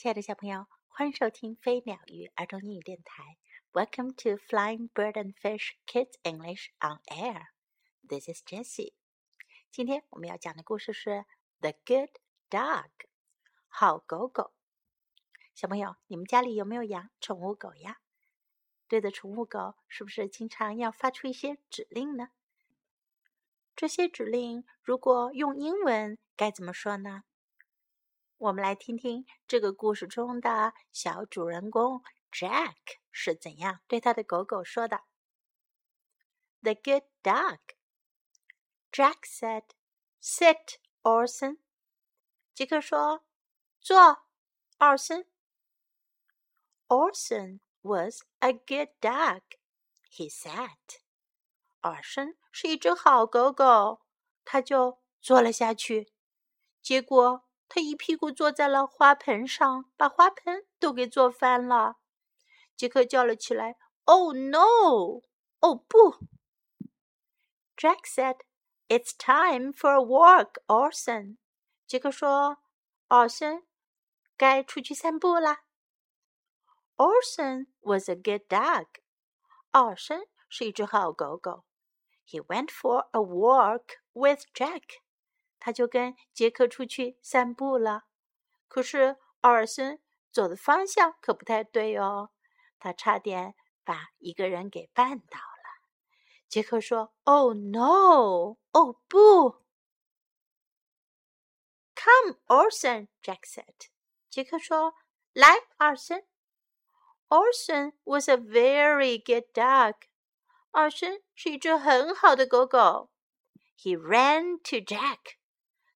亲爱的小朋友，欢迎收听飞鸟鱼儿童英语电台。Welcome to Flying Bird and Fish Kids English on Air. This is Jessie. 今天我们要讲的故事是《The Good Dog》好狗狗。小朋友，你们家里有没有养宠物狗呀？对的宠物狗是不是经常要发出一些指令呢？这些指令如果用英文该怎么说呢？我们来听听这个故事中的小主人公 Jack 是怎样对他的狗狗说的。The good dog. Jack said, "Sit, Orson." 杰克说：“坐，奥森。” Orson was a good dog. He sat. 尔森是一只好狗狗，他就坐了下去。结果。他一屁股坐在了花盆上，把花盆都给坐翻了。杰克叫了起来：“Oh no！哦不！”Jack said, "It's time for a walk, Orson." 杰克说：“奥森，该出去散步啦。” Orson was a good dog. 奥森是一只好狗狗。He went for a walk with Jack. 他就跟杰克出去散步了。可是奥尔森走的方向可不太对哦，他差点把一个人给绊倒了。杰克说：“Oh no！哦不！”Come, Orson，Jack said。杰克说：“来，奥尔森。” Orson was a very good dog。奥森是一只很好的狗狗。He ran to Jack。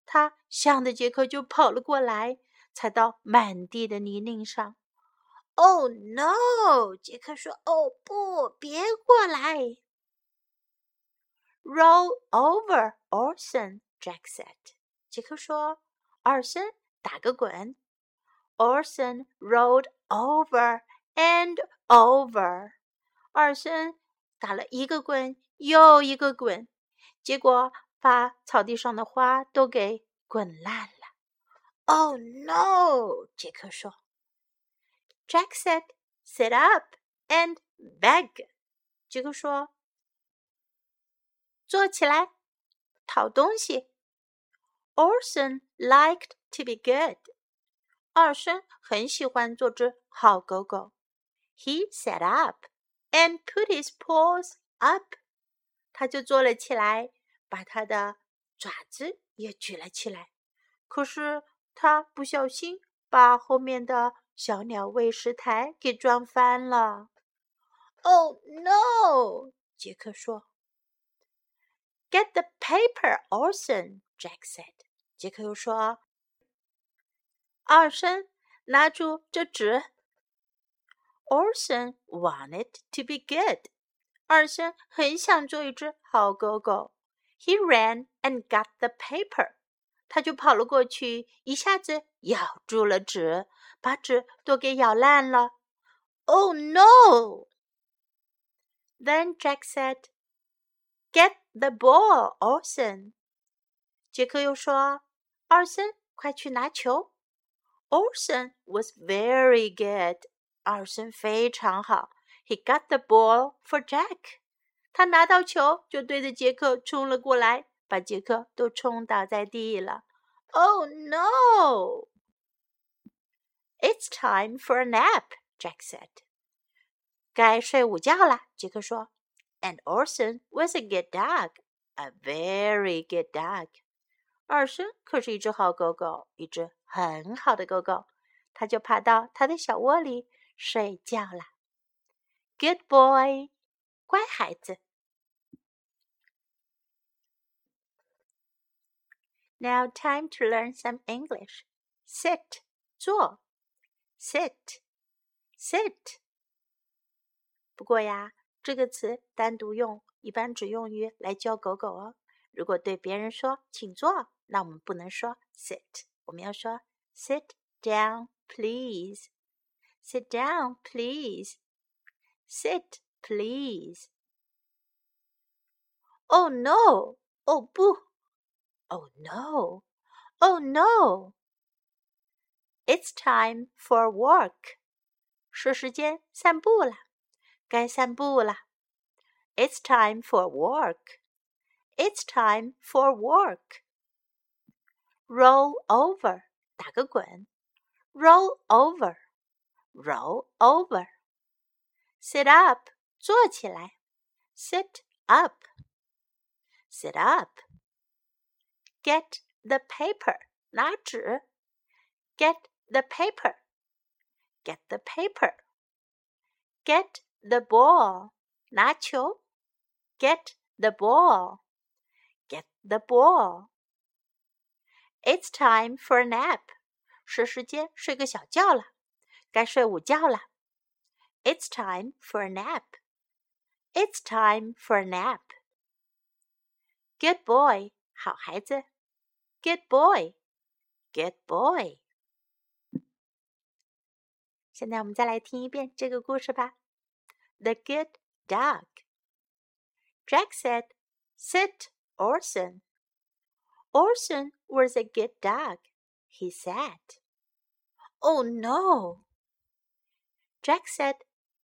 他向着杰克就跑了过来，踩到满地的泥泞上。“Oh no！” 杰克说，“哦不，别过来。”“Roll over, Orson,” Jack said. 杰克说，“二森，打个滚。”Orson rolled over and over. 二森打了一个滚又一个滚，结果。把草地上的花都给滚烂了。Oh no！杰克说。Jack said, "Sit up and beg." 杰克说：“坐起来，讨东西。” Orson liked to be good. 二森很喜欢做只好狗狗。He sat up and put his paws up. 他就坐了起来。 把他的爪子也举了起来，可是他不小心把后面的小鸟喂食台给撞翻了。Oh no！杰克说。Get the paper, Orson. Jack said. 杰克又说。二声，拿住这纸。Orson wanted to be good. 二声很想做一只好狗狗。He ran and got the paper. 他就跑了过去，一下子咬住了纸，把纸都给咬烂了。Oh no! Then Jack said, "Get the ball, Orson." 杰克又说：“奥森，快去拿球。” Orson was very good. 奥森非常好。He got the ball for Jack. 他拿到球，就对着杰克冲了过来，把杰克都冲倒在地了。Oh no! It's time for a nap, Jack said. 该睡午觉了，杰克说。And Orson was a good dog, a very good dog. 二森可是一只好狗狗，一只很好的狗狗。他就爬到他的小窝里睡觉了。Good boy. 乖孩子。Now time to learn some English. Sit 坐，sit sit。不过呀，这个词单独用，一般只用于来教狗狗哦。如果对别人说请坐，那我们不能说 sit，我们要说 sit down please。Sit down please。Sit please. Oh no! Oh boo! Oh no! Oh no! It's time for walk. 是时间散步了，该散步了。It's time for work. It's time for work. Roll over. 打个滚。Roll over. Roll over. Sit up. 坐起来。Sit up. Sit up. Get the paper. 拿纸。Get the paper. Get the paper. Get the ball. 拿球。Get the ball. Get the ball. It's time for a nap. 是时间睡个小觉了，该睡午觉了。It's time for a nap. It's time for a nap. Good boy. 好孩子。 Good boy. Good boy. 现在我们再来听一遍这个故事吧。The Good Dog. Jack said, Sit, Orson. Orson was a good dog. He sat. Oh no! Jack said,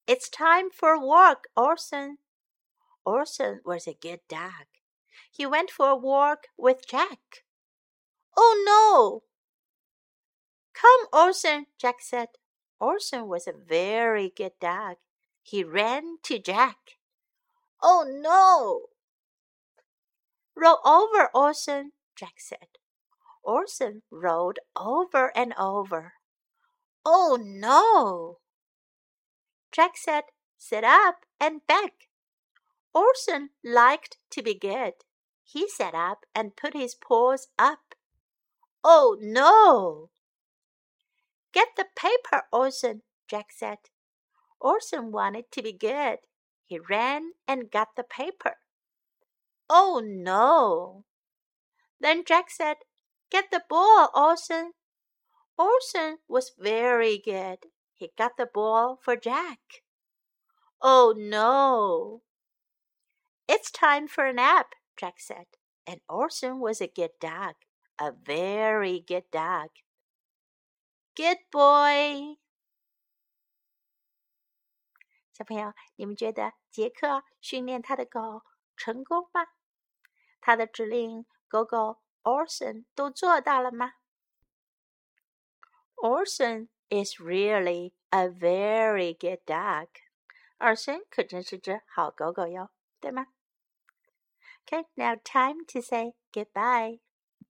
It's time for a walk, Orson. Orson was a good dog. He went for a walk with Jack. Oh no! Come, Orson, Jack said. Orson was a very good dog. He ran to Jack. Oh no! Roll over, Orson, Jack said. Orson rolled over and over. Oh no! Jack said, Sit up and beg. Orson liked to be good. He sat up and put his paws up. Oh no! Get the paper, Orson, Jack said. Orson wanted to be good. He ran and got the paper. Oh no! Then Jack said, Get the ball, Orson. Orson was very good. He got the ball for Jack. Oh no! It's time for a nap, Jack said. And Orson was a good dog, a very good dog. Good boy. 小朋友，你们觉得杰克训练他的狗成功吗？他的指令，狗狗 Orson 都做到了吗？Orson is really a very good dog. Orson 可真是只好狗狗哟，对吗？Okay, now time to say goodbye.